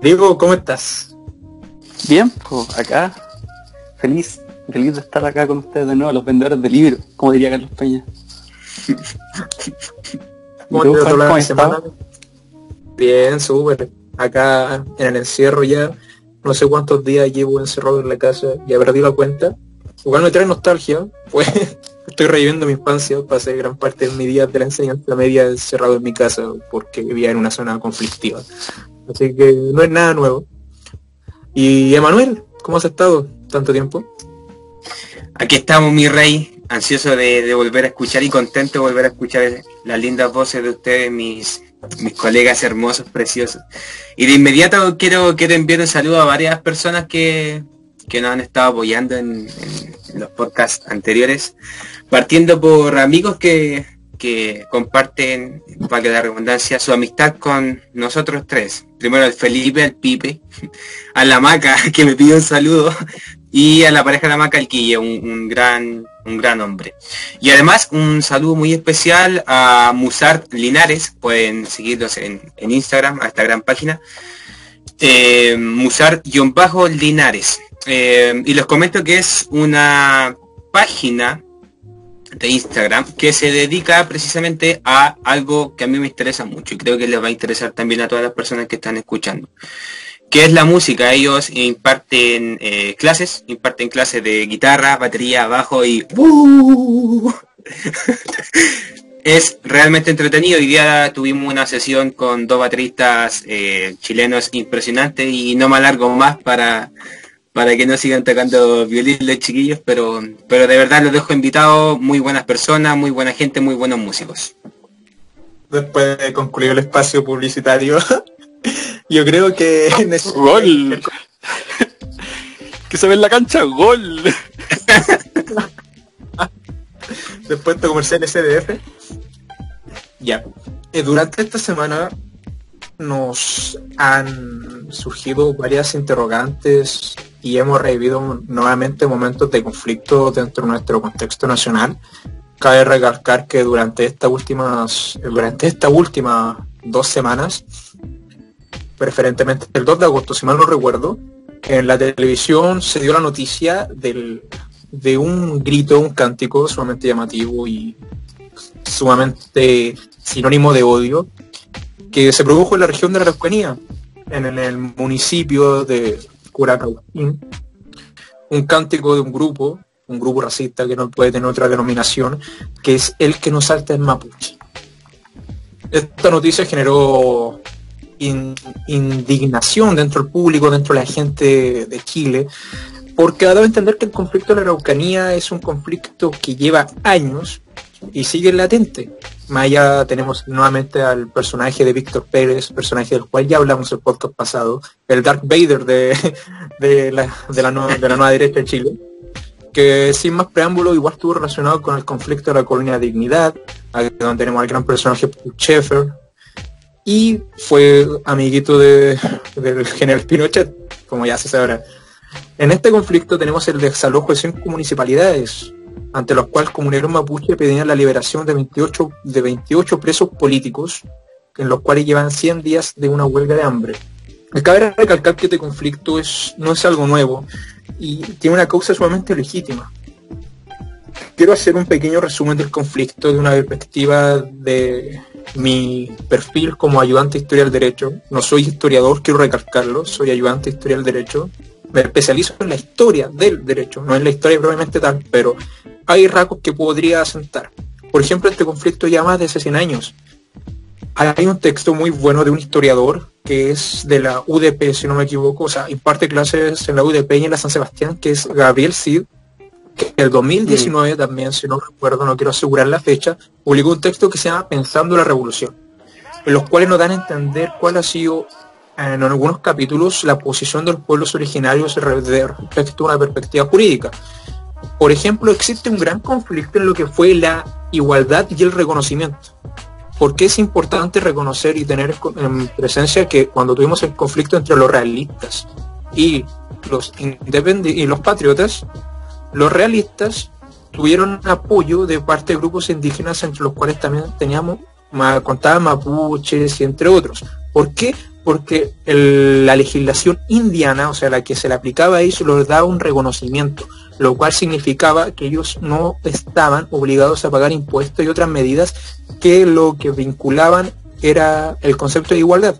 Diego, ¿cómo estás? Bien, pues acá, feliz, feliz de estar acá con ustedes de nuevo, los vendedores de libros, como diría Carlos Peña. ¿Cómo te trató la semana? Bien, súper. Acá en el encierro ya, no sé cuántos días llevo encerrado en la casa, ya perdí la cuenta. Igual me trae nostalgia, pues estoy reviviendo mi infancia, pasé gran parte de mi día de la enseñanza media encerrado en mi casa porque vivía en una zona conflictiva. Así que no es nada nuevo. Y Emanuel, ¿cómo has estado tanto tiempo? Aquí estamos, mi rey, ansioso de, volver a escuchar y contento de volver a escuchar las lindas voces de ustedes, mis, mis colegas hermosos, preciosos. Y de inmediato quiero, quiero enviar un saludo a varias personas que, que nos han estado apoyando en, en los podcasts anteriores, partiendo por amigos que, que comparten, que la redundancia, su amistad con nosotros tres. Primero al Felipe, al Pipe, a la Maca, que me pidió un saludo, y a la pareja de la Maca, el Quille, un, gran, un gran hombre. Y además un saludo muy especial a Musart Linares, pueden seguirlos en, Instagram, a esta gran página. Eh, Musart-Linares. Eh, y les comento que es una página de Instagram que se dedica precisamente a algo que a mí me interesa mucho y creo que les va a interesar también a todas las personas que están escuchando que es la música ellos imparten eh, clases imparten clases de guitarra batería bajo y ¡uh! es realmente entretenido hoy día tuvimos una sesión con dos bateristas eh, chilenos impresionantes y no me alargo más para para que no sigan tocando violín los chiquillos, pero, pero de verdad los dejo invitados, muy buenas personas, muy buena gente, muy buenos músicos. Después de concluir el espacio publicitario, yo creo que... ¡Gol! que se ve en la cancha, ¡gol! Después de comercial SDF. Ya. Eh, durante esta semana nos han surgido varias interrogantes y hemos revivido nuevamente momentos de conflicto dentro de nuestro contexto nacional. Cabe recalcar que durante estas últimas, durante estas últimas dos semanas, preferentemente el 2 de agosto, si mal no recuerdo, en la televisión se dio la noticia del, de un grito, un cántico sumamente llamativo y sumamente sinónimo de odio, que se produjo en la región de la Araucanía, en el municipio de un cántico de un grupo, un grupo racista que no puede tener otra denominación, que es el que nos salta en mapuche. Esta noticia generó indignación dentro del público, dentro de la gente de Chile, porque ha dado a entender que el conflicto de la Araucanía es un conflicto que lleva años y sigue latente. Más tenemos nuevamente al personaje de Víctor Pérez, personaje del cual ya hablamos el podcast pasado, el Dark Vader de, de, la, de la nueva derecha de Chile, que sin más preámbulo igual estuvo relacionado con el conflicto de la colonia Dignidad, donde tenemos al gran personaje Sheffer, y fue amiguito de, del general Pinochet, como ya se sabrá. En este conflicto tenemos el desalojo de cinco municipalidades, ante los cuales comuneros mapuche pedían la liberación de 28, de 28 presos políticos, en los cuales llevan 100 días de una huelga de hambre. Cabe recalcar que este conflicto es, no es algo nuevo y tiene una causa sumamente legítima. Quiero hacer un pequeño resumen del conflicto de una perspectiva de mi perfil como ayudante de historia del derecho. No soy historiador, quiero recalcarlo, soy ayudante de historia del derecho me especializo en la historia del derecho, no en la historia probablemente tal, pero hay rasgos que podría asentar. Por ejemplo, este conflicto ya más de 100 años. Hay un texto muy bueno de un historiador que es de la UDP, si no me equivoco, o sea, imparte clases en la UDP y en la San Sebastián, que es Gabriel Cid, que el 2019 mm. también, si no recuerdo, no quiero asegurar la fecha, publicó un texto que se llama Pensando la Revolución, en los cuales nos dan a entender cuál ha sido en algunos capítulos la posición de los pueblos originarios respecto a una perspectiva jurídica. Por ejemplo, existe un gran conflicto en lo que fue la igualdad y el reconocimiento. Porque es importante reconocer y tener en presencia que cuando tuvimos el conflicto entre los realistas y los y los patriotas, los realistas tuvieron apoyo de parte de grupos indígenas entre los cuales también teníamos, contaban mapuches y entre otros. ¿Por qué? Porque la legislación indiana, o sea, la que se le aplicaba a ellos, les daba un reconocimiento, lo cual significaba que ellos no estaban obligados a pagar impuestos y otras medidas que lo que vinculaban era el concepto de igualdad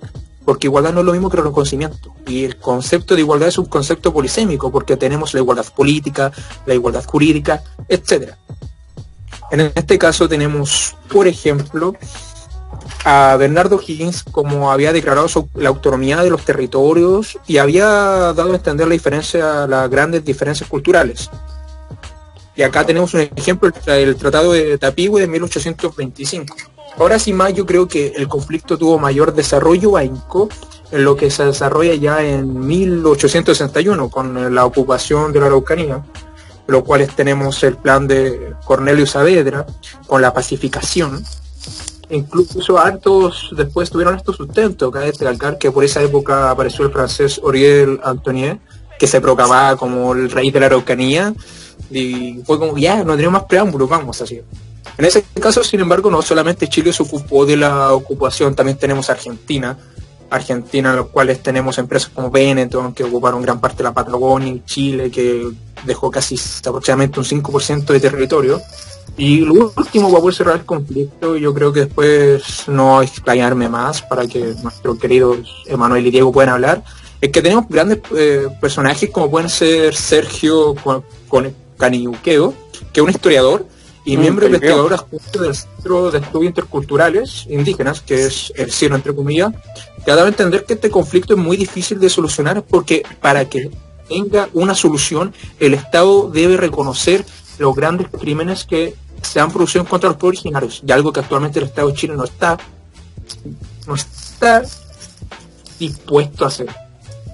porque igualdad no es lo mismo que reconocimiento. Y el concepto de igualdad es un concepto polisémico, porque tenemos la igualdad política, la igualdad jurídica, etc. En este caso tenemos, por ejemplo, a Bernardo Higgins como había declarado la autonomía de los territorios y había dado a entender la diferencia, las grandes diferencias culturales. Y acá tenemos un ejemplo, el Tratado de Tapigüe de 1825 Ahora sí más yo creo que el conflicto tuvo mayor desarrollo a Inco en lo que se desarrolla ya en 1861 con la ocupación de la Araucanía, lo cual tenemos el plan de Cornelio Saavedra con la pacificación. Incluso hartos después tuvieron estos sustentos, cabe destacar que por esa época apareció el francés Oriel Antonier, que se proclamaba como el rey de la Araucanía, y fue como, ya, no tenemos más preámbulos, vamos así. En ese caso, sin embargo, no solamente Chile se ocupó de la ocupación, también tenemos Argentina, Argentina en los cuales tenemos empresas como Benetton que ocuparon gran parte de la Patagonia Chile que dejó casi aproximadamente un 5% de territorio. Y lo último, para poder cerrar el conflicto, yo creo que después no explayarme más para que nuestros queridos Emanuel y Diego puedan hablar, es que tenemos grandes eh, personajes como pueden ser Sergio Caniuqueo, que es un historiador, y mm, miembro investigador adjunto del Centro de Estudios Interculturales Indígenas, que es el cielo entre comillas, que ha dado a entender que este conflicto es muy difícil de solucionar porque para que tenga una solución, el Estado debe reconocer los grandes crímenes que se han producido contra los pueblos originarios, y algo que actualmente el Estado de Chile no está, no está dispuesto a hacer.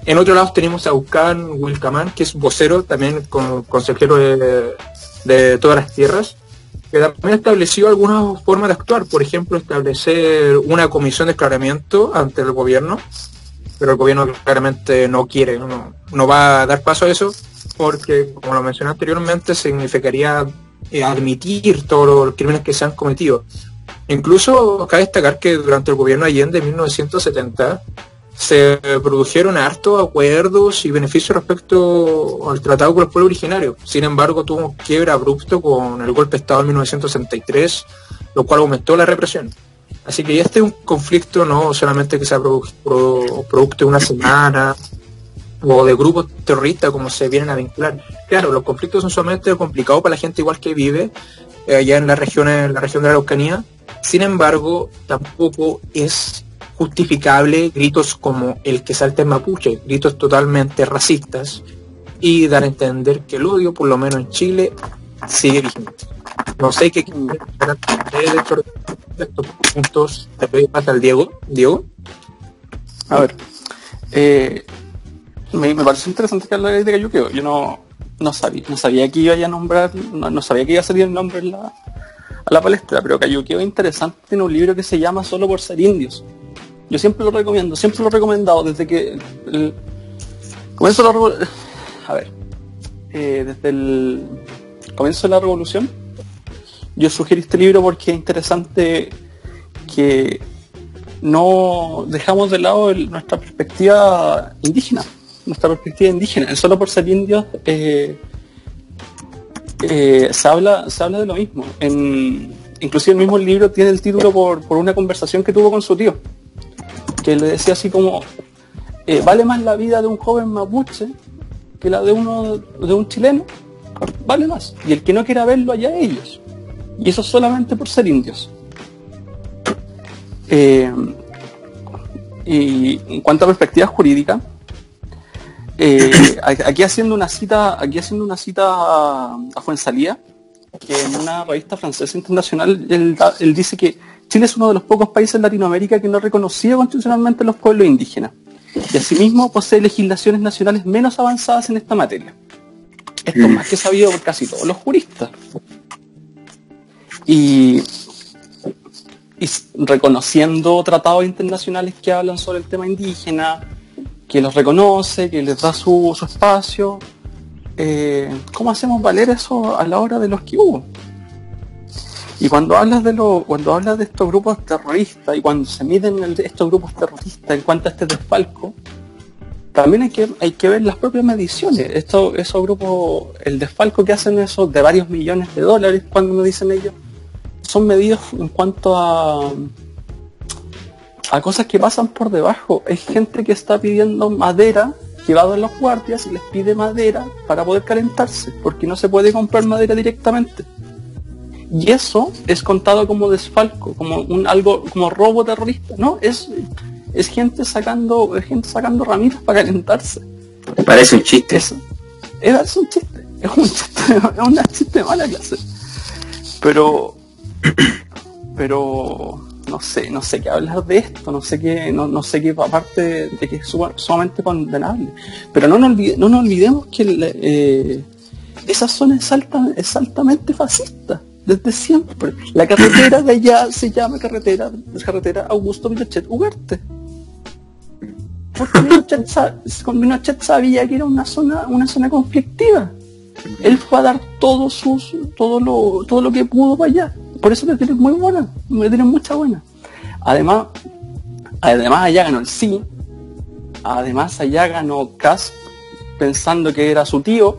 En otro lado tenemos a Ucán Wilcamán, que es vocero, también consejero de, todas las tierras, que también estableció algunas formas de actuar, por ejemplo, establecer una comisión de esclaramiento ante el gobierno, pero el gobierno claramente no quiere, no, va a dar paso a eso, porque, como lo mencioné anteriormente, significaría eh, admitir todos los crímenes que se han cometido. Incluso cabe destacar que durante el gobierno Allende de 1970 se produjeron hartos acuerdos y beneficios respecto al tratado con los pueblos originarios. Sin embargo, tuvo un quiebre abrupto con el golpe de Estado en 1963, lo cual aumentó la represión. Así que este es un conflicto no solamente que sea producto de una semana o de grupos terroristas como se vienen a vincular. Claro, los conflictos son sumamente complicados para la gente igual que vive eh, allá en la región, en la región de la Araucanía. Sin embargo, tampoco es justificable gritos como el que salta en mapuche, gritos totalmente racistas, y dar a entender que el odio, por lo menos en Chile, sigue vigente. No sé qué de estos puntos te doy pasa al Diego. Diego. A ver, eh, me, parece interesante que hablar de Cayuqueo. Yo no, no sabía, no sabía que iba a nombrar, no, sabía que iba a salir el nombre en a la palestra, pero Cayuqueo es interesante, tiene un libro que se llama Solo por ser indios. Yo siempre lo recomiendo, siempre lo he recomendado desde que el, comienzo la a ver, eh, desde el comienzo de la revolución, yo sugerí este libro porque es interesante que no dejamos de lado nuestra perspectiva indígena, nuestra perspectiva indígena. Solo por ser indios eh, eh, se, habla, se habla de lo mismo. En, inclusive el mismo libro tiene el título por, por una conversación que tuvo con su tío que le decía así como, eh, vale más la vida de un joven mapuche que la de uno de un chileno, vale más. Y el que no quiera verlo allá ellos. Y eso solamente por ser indios. Y en cuanto a perspectiva jurídica, eh, aquí haciendo una cita, aquí haciendo una cita a, a Fuensalía, que en una revista francesa internacional él dice que Chile es uno de los pocos países en Latinoamérica que no reconocía constitucionalmente los pueblos indígenas y asimismo posee legislaciones nacionales menos avanzadas en esta materia. Esto es más que sabido por casi todos los juristas. Y, reconociendo tratados internacionales que hablan sobre el tema indígena, que los reconoce, que les da su, espacio, eh, ¿cómo hacemos valer eso a la hora de los que hubo? Y cuando hablas de lo, cuando hablas de estos grupos terroristas y cuando se miden estos grupos terroristas en cuanto a este desfalco, también hay que, hay que ver las propias mediciones. Esto, esos grupos, el desfalco que hacen esos de varios millones de dólares, cuando me dicen ellos, son medidos en cuanto a a cosas que pasan por debajo. Hay gente que está pidiendo madera llevado en los guardias y les pide madera para poder calentarse, porque no se puede comprar madera directamente. Y eso es contado como desfalco, como un algo como robo terrorista, ¿no? Es, es gente sacando, es gente sacando ramitas para calentarse. Parece un chiste. Es, es, un chiste, es un chiste, es una chiste de mala clase. Pero pero no sé, no sé qué hablar de esto, no sé qué, no, no sé qué aparte de que es sumamente condenable. Pero no nos, no olvidemos que eh, esa zona es, es altamente fascista, desde siempre. La carretera de allá se llama carretera, carretera Augusto Pinochet Ugarte. Porque Pinochet, sabía que era una zona, una zona conflictiva. Él fue a dar todo sus, todo lo, todo lo que pudo para allá por eso me tienen muy buena, me tienen mucha buena. Además, además allá ganó el sí, además allá ganó Cas pensando que era su tío,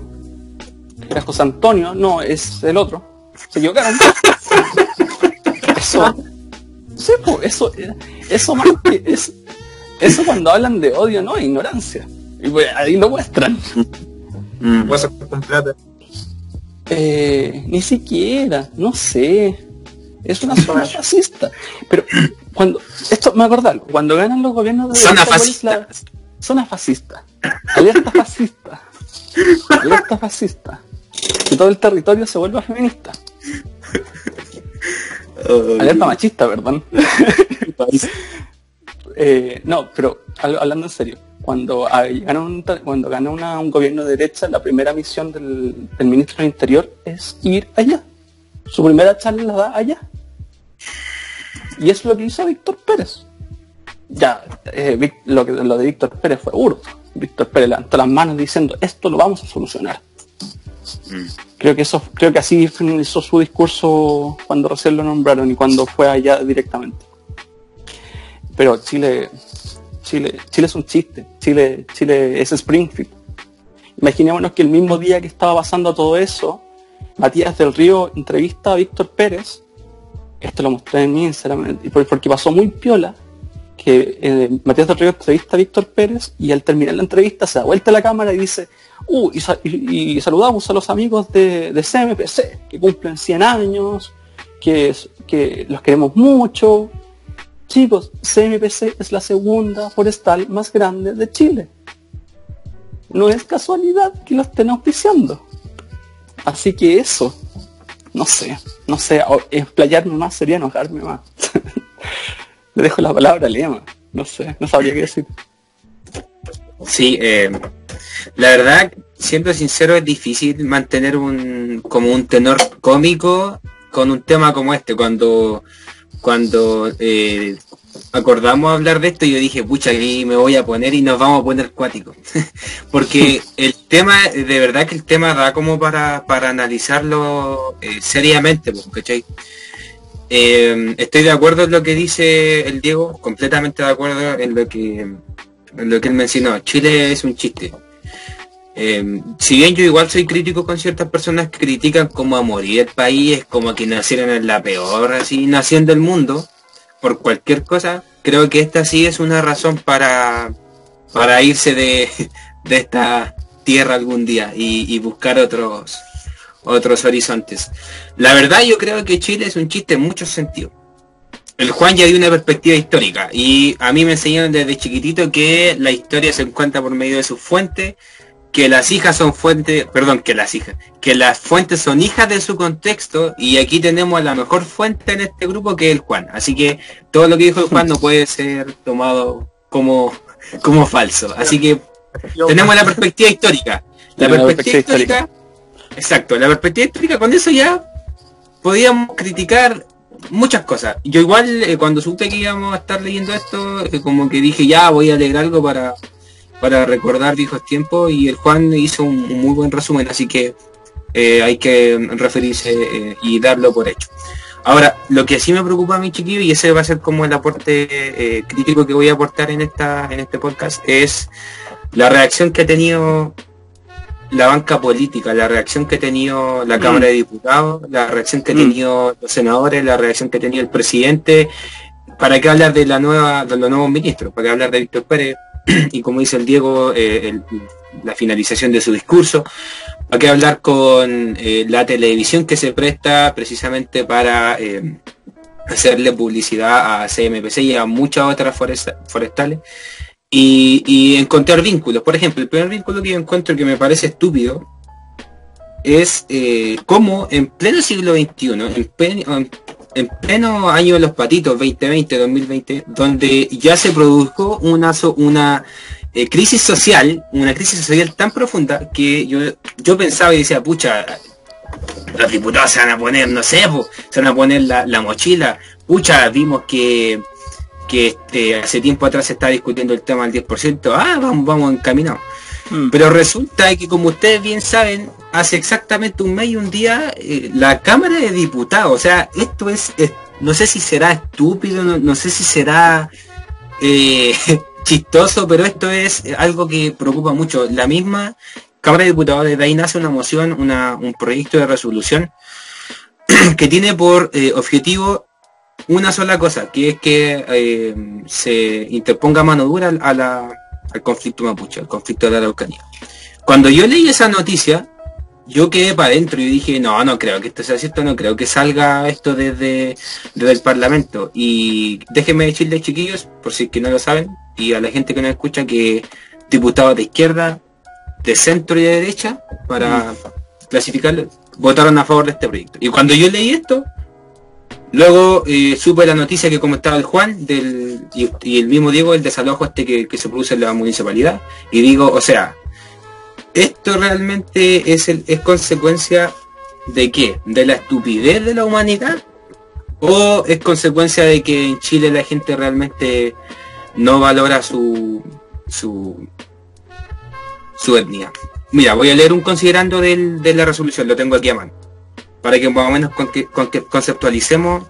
que era José Antonio, no, es el otro. Se equivocaron. eso, sí, pues, eso, eso más que es, eso cuando hablan de odio, no, ignorancia. Y pues, ahí lo muestran. Mm. Eh, ni siquiera, no sé. Es una zona fascista. Pero cuando, esto me acuerdo cuando ganan los gobiernos de zona fascista. zona fascista. Alerta fascista. Alerta fascista. Que todo el territorio se vuelva feminista. Alerta machista, perdón. eh, no, pero hablando en serio, cuando ganó un, cuando gana un gobierno de derecha, la primera misión del, del ministro del Interior es ir allá. Su primera charla la da allá. Y es lo que hizo Víctor Pérez. Ya, eh, lo, que, lo de Víctor Pérez fue urdo. Víctor Pérez levantó las manos diciendo, esto lo vamos a solucionar. Mm. Creo que eso, creo que así finalizó su discurso cuando recién lo nombraron y cuando fue allá directamente. Pero Chile, Chile, Chile es un chiste. Chile, Chile es Springfield. Imaginémonos que el mismo día que estaba pasando todo eso, Matías del Río entrevista a Víctor Pérez esto lo mostré en mi Instagram, porque pasó muy piola, que eh, Matías del Río entrevista a Víctor Pérez y al terminar la entrevista se da vuelta a la cámara y dice, uh, y, saludamos a los amigos de, CMPC, que cumplen 100 años, que, que los queremos mucho. Chicos, CMPC es la segunda forestal más grande de Chile. No es casualidad que lo estén auspiciando. Así que eso, no sé, no sé, explayarme más sería enojarme más. Le dejo la palabra a Lema, no sé, no sabría qué decir. Sí, eh, la verdad, siendo sincero, es difícil mantener un como un tenor cómico con un tema como este, cuando cuando eh, acordamos hablar de esto, yo dije, pucha, aquí me voy a poner y nos vamos a poner cuático. Porque el tema, de verdad que el tema da como para, para analizarlo eh, seriamente, ¿cachai? Eh, estoy de acuerdo en lo que dice el Diego, completamente de acuerdo en lo que, en lo que él mencionó. Chile es un chiste. Eh, si bien yo igual soy crítico con ciertas personas que critican como a morir el país, como que nacieron en la peor así nación del mundo, por cualquier cosa, creo que esta sí es una razón para, para irse de, esta tierra algún día y, buscar otros otros horizontes. La verdad yo creo que Chile es un chiste en muchos sentidos. El Juan ya dio una perspectiva histórica y a mí me enseñaron desde chiquitito que la historia se encuentra por medio de sus fuentes que las hijas son fuentes, perdón, que las hijas, que las fuentes son hijas de su contexto y aquí tenemos la mejor fuente en este grupo que es el Juan. Así que todo lo que dijo el Juan no puede ser tomado como, como falso. Así que tenemos la perspectiva histórica. La perspectiva histórica, exacto, la perspectiva histórica, con eso ya podíamos criticar muchas cosas. Yo igual eh, cuando supe que íbamos a estar leyendo esto, eh, como que dije ya voy a leer algo para para recordar viejos tiempos y el Juan hizo un, muy buen resumen, así que eh, hay que referirse eh, y darlo por hecho. Ahora, lo que sí me preocupa a mi chiquillo, y ese va a ser como el aporte eh, crítico que voy a aportar en esta en este podcast, es la reacción que ha tenido la banca política, la reacción que ha tenido la Cámara de. Diputados, la reacción que ha mm. tenido los senadores, la reacción que ha tenido el presidente. ¿Para qué hablar de la nueva, de los nuevos ministros? ¿Para qué hablar de Víctor Pérez? y como dice el Diego, eh, la finalización de su discurso. Hay que hablar con eh, la televisión que se presta precisamente para eh, hacerle publicidad a CMPC y a muchas otras forestales y, encontrar vínculos. Por ejemplo, el primer vínculo que yo encuentro que me parece estúpido es cómo en pleno siglo XXI, en pleno, en pleno año de los patitos 2020, 2020, donde ya se produjo una, eh, crisis social, una crisis social tan profunda que yo, yo pensaba y decía, pucha, los diputados se van a poner, no sé, se van a poner la, mochila, pucha, vimos que que este, hace tiempo atrás se está discutiendo el tema del 10%, ah, vamos, vamos encaminados. Mm. Pero resulta que como ustedes bien saben, hace exactamente un mes y un día eh, la Cámara de Diputados, o sea, esto es, no sé si será estúpido, no, sé si será eh, chistoso, pero esto es algo que preocupa mucho. La misma Cámara de Diputados de ahí nace una moción, un proyecto de resolución que tiene por eh, objetivo una sola cosa, que es que se interponga mano dura a la, al conflicto mapuche, al conflicto de la Araucanía. Cuando yo leí esa noticia, yo quedé para adentro y dije, no, no creo que esto sea cierto, no creo que salga esto desde, el Parlamento. Y déjenme decirles, chiquillos, por si que no lo saben, y a la gente que nos escucha, que diputados de izquierda, de centro y de derecha, para clasificarlo, votaron a favor de este proyecto. Y cuando yo leí esto, luego eh, supe la noticia que comentaba el Juan del, y, el mismo Diego, el desalojo este que, que se produce en la municipalidad, y digo, o sea, esto realmente es, el, es consecuencia de qué? ¿De la estupidez de la humanidad? ¿O es consecuencia de que en Chile la gente realmente no valora su, su, su etnia? Mira, voy a leer un considerando de la resolución, lo tengo aquí a mano, para que más o menos conceptualicemos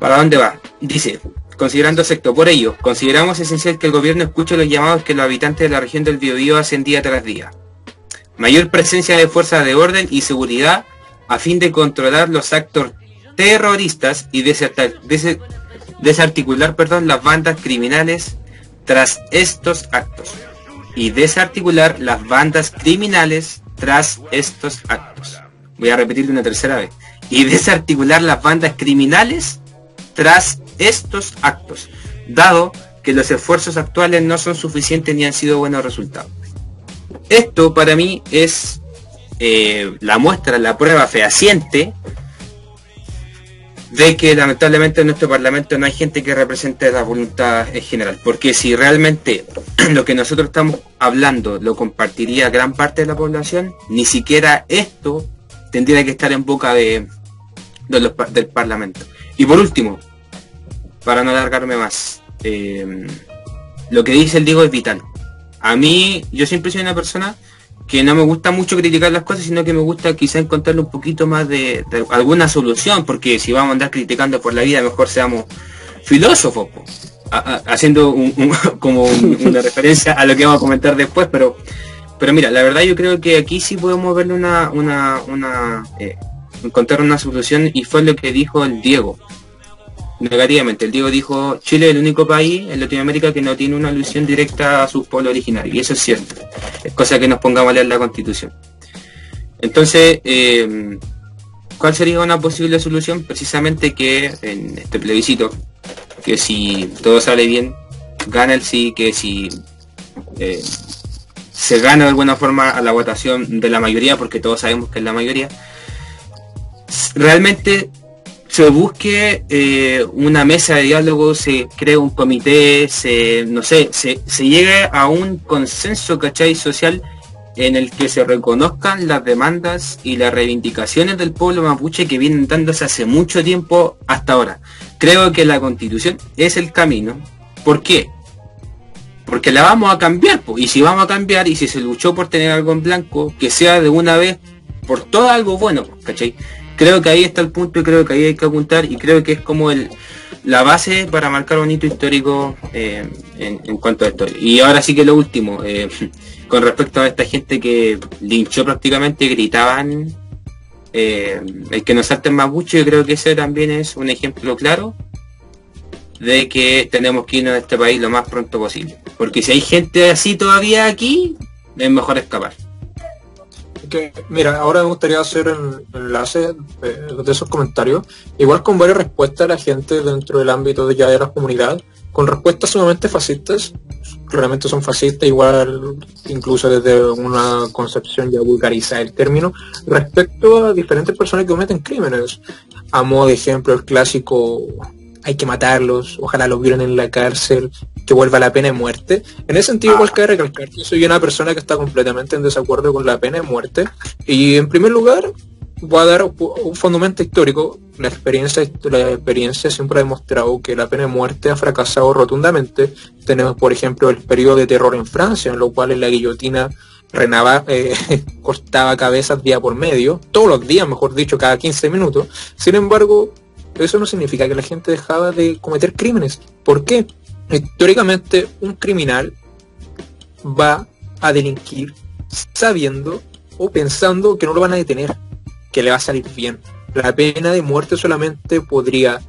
para dónde va. Dice, considerando sector. Por ello, consideramos esencial que el gobierno escuche los llamados que los habitantes de la región del Biobío hacen día tras día. Mayor presencia de fuerzas de orden y seguridad a fin de controlar los actos terroristas y desarticular perdón, las bandas criminales tras estos actos. Y desarticular las bandas criminales tras estos actos. Voy a repetirlo una tercera vez. Y desarticular las bandas criminales tras estos actos, dado que los esfuerzos actuales no son suficientes ni han sido buenos resultados. Esto para mí es eh, la muestra, la prueba fehaciente de que lamentablemente en nuestro Parlamento no hay gente que represente la voluntad en general. Porque si realmente lo que nosotros estamos hablando lo compartiría gran parte de la población, ni siquiera esto tendría que estar en boca de, del Parlamento. Y por último, para no alargarme más, eh, lo que dice el Diego es vital. A mí, yo siempre soy una persona que no me gusta mucho criticar las cosas, sino que me gusta quizá encontrarle un poquito más de, alguna solución, porque si vamos a andar criticando por la vida, mejor seamos filósofos, haciendo como una referencia a lo que vamos a comentar después, pero pero mira, la verdad yo creo que aquí sí podemos verle una, una, una eh, encontrar una solución y fue lo que dijo el Diego negativamente. El Diego dijo, Chile es el único país en Latinoamérica que no tiene una alusión directa a su pueblo originario. Y eso es cierto. Es cosa que nos pongamos a leer la constitución. Entonces, eh, ¿cuál sería una posible solución? Precisamente que en este plebiscito, que si todo sale bien, gana el sí, que si eh, se gana de alguna forma a la votación de la mayoría, porque todos sabemos que es la mayoría, realmente se busque eh, una mesa de diálogo, se cree un comité, se, no sé, se, se llegue a un consenso, ¿cachai? social en el que se reconozcan las demandas y las reivindicaciones del pueblo mapuche que vienen dándose hace mucho tiempo hasta ahora. Creo que la constitución es el camino. ¿Por qué? Porque la vamos a cambiar, po. y si vamos a cambiar, y si se luchó por tener algo en blanco, que sea de una vez por todo algo bueno, ¿cachai? Creo que ahí está el punto y creo que ahí hay que apuntar y creo que es como el la base para marcar un hito histórico eh, en, cuanto a esto. Y ahora sí que lo último, eh, con respecto a esta gente que linchó prácticamente, gritaban eh, el que nos salten mapuche, yo creo que ese también es un ejemplo claro de que tenemos que irnos de este país lo más pronto posible. Porque si hay gente así todavía aquí, es mejor escapar. mira, ahora me gustaría hacer el enlace de, esos comentarios, igual con varias respuestas a la gente dentro del ámbito de ya de la comunidad, con respuestas sumamente fascistas, claramente son fascistas, igual incluso desde una concepción ya vulgarizada del término, respecto a diferentes personas que cometen crímenes. A modo de ejemplo, el clásico hay que matarlos, ojalá los vieran en la cárcel, que vuelva la pena de muerte. En ese sentido, igual cabe recalcar que soy una persona que está completamente en desacuerdo con la pena de muerte. Y en primer lugar, voy a dar un fundamento histórico. La experiencia, la experiencia siempre ha demostrado que la pena de muerte ha fracasado rotundamente. Tenemos, por ejemplo, el periodo de terror en Francia, en lo cual la guillotina renaba, eh, cortaba cabezas día por medio, todos los días, mejor dicho, cada 15 minutos. Sin embargo, eso no significa que la gente dejaba de cometer crímenes. ¿Por qué? Históricamente, un criminal va a delinquir sabiendo o pensando que no lo van a detener, que le va a salir bien. La pena de muerte solamente podría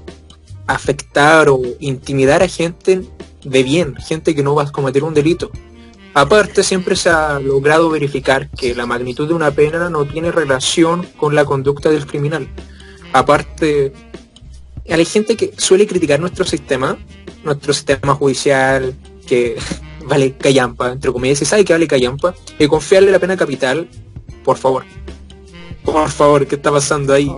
afectar o intimidar a gente de bien, gente que no va a cometer un delito. Aparte, siempre se ha logrado verificar que la magnitud de una pena no tiene relación con la conducta del criminal. Aparte, hay gente que suele criticar nuestro sistema, nuestro sistema judicial, que vale callampa, entre comillas, si sabe que vale callampa, y confiarle la pena capital, por favor. Por favor, ¿qué está pasando ahí?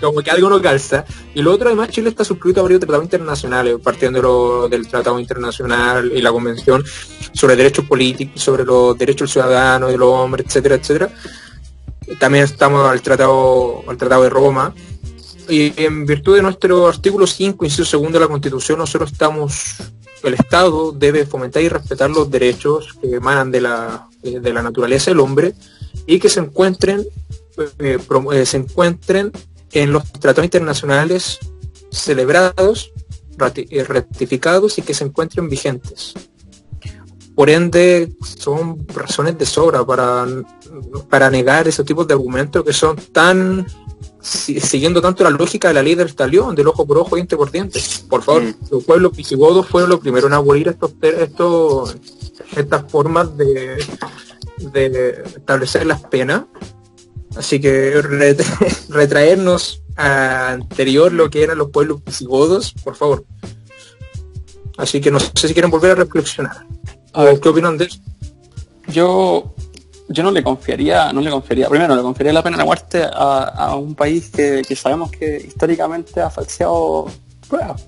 Como que algo no calza. Y lo otro, además, Chile está suscrito a varios tratados internacionales, partiendo del Tratado Internacional y la Convención sobre Derechos Políticos, sobre los derechos ciudadanos, de los hombres, etcétera, etcétera. También estamos al Tratado, al tratado de Roma, y en virtud de nuestro artículo 5, inciso segundo de la Constitución, nosotros estamos, el Estado debe fomentar y respetar los derechos que emanan de la, eh, de la naturaleza del hombre y que se encuentren, eh, eh, se encuentren en los tratados internacionales celebrados, ratificados y que se encuentren vigentes. Por ende, son razones de sobra para, para negar ese tipo de argumentos que son tan siguiendo tanto la lógica de la ley del talión, del ojo por ojo, diente por diente. Por favor, mm. los pueblos visigodos fueron los primeros en abolir estos, estos, estas formas de, de establecer las penas. Así que retraernos a anterior lo que eran los pueblos visigodos, por favor. Así que no sé si quieren volver a reflexionar. ¿Qué opinan de eso? Yo yo no le confiaría, no le confiaría, primero le confiaría la pena de muerte a, un país que, sabemos que históricamente ha falseado pruebas.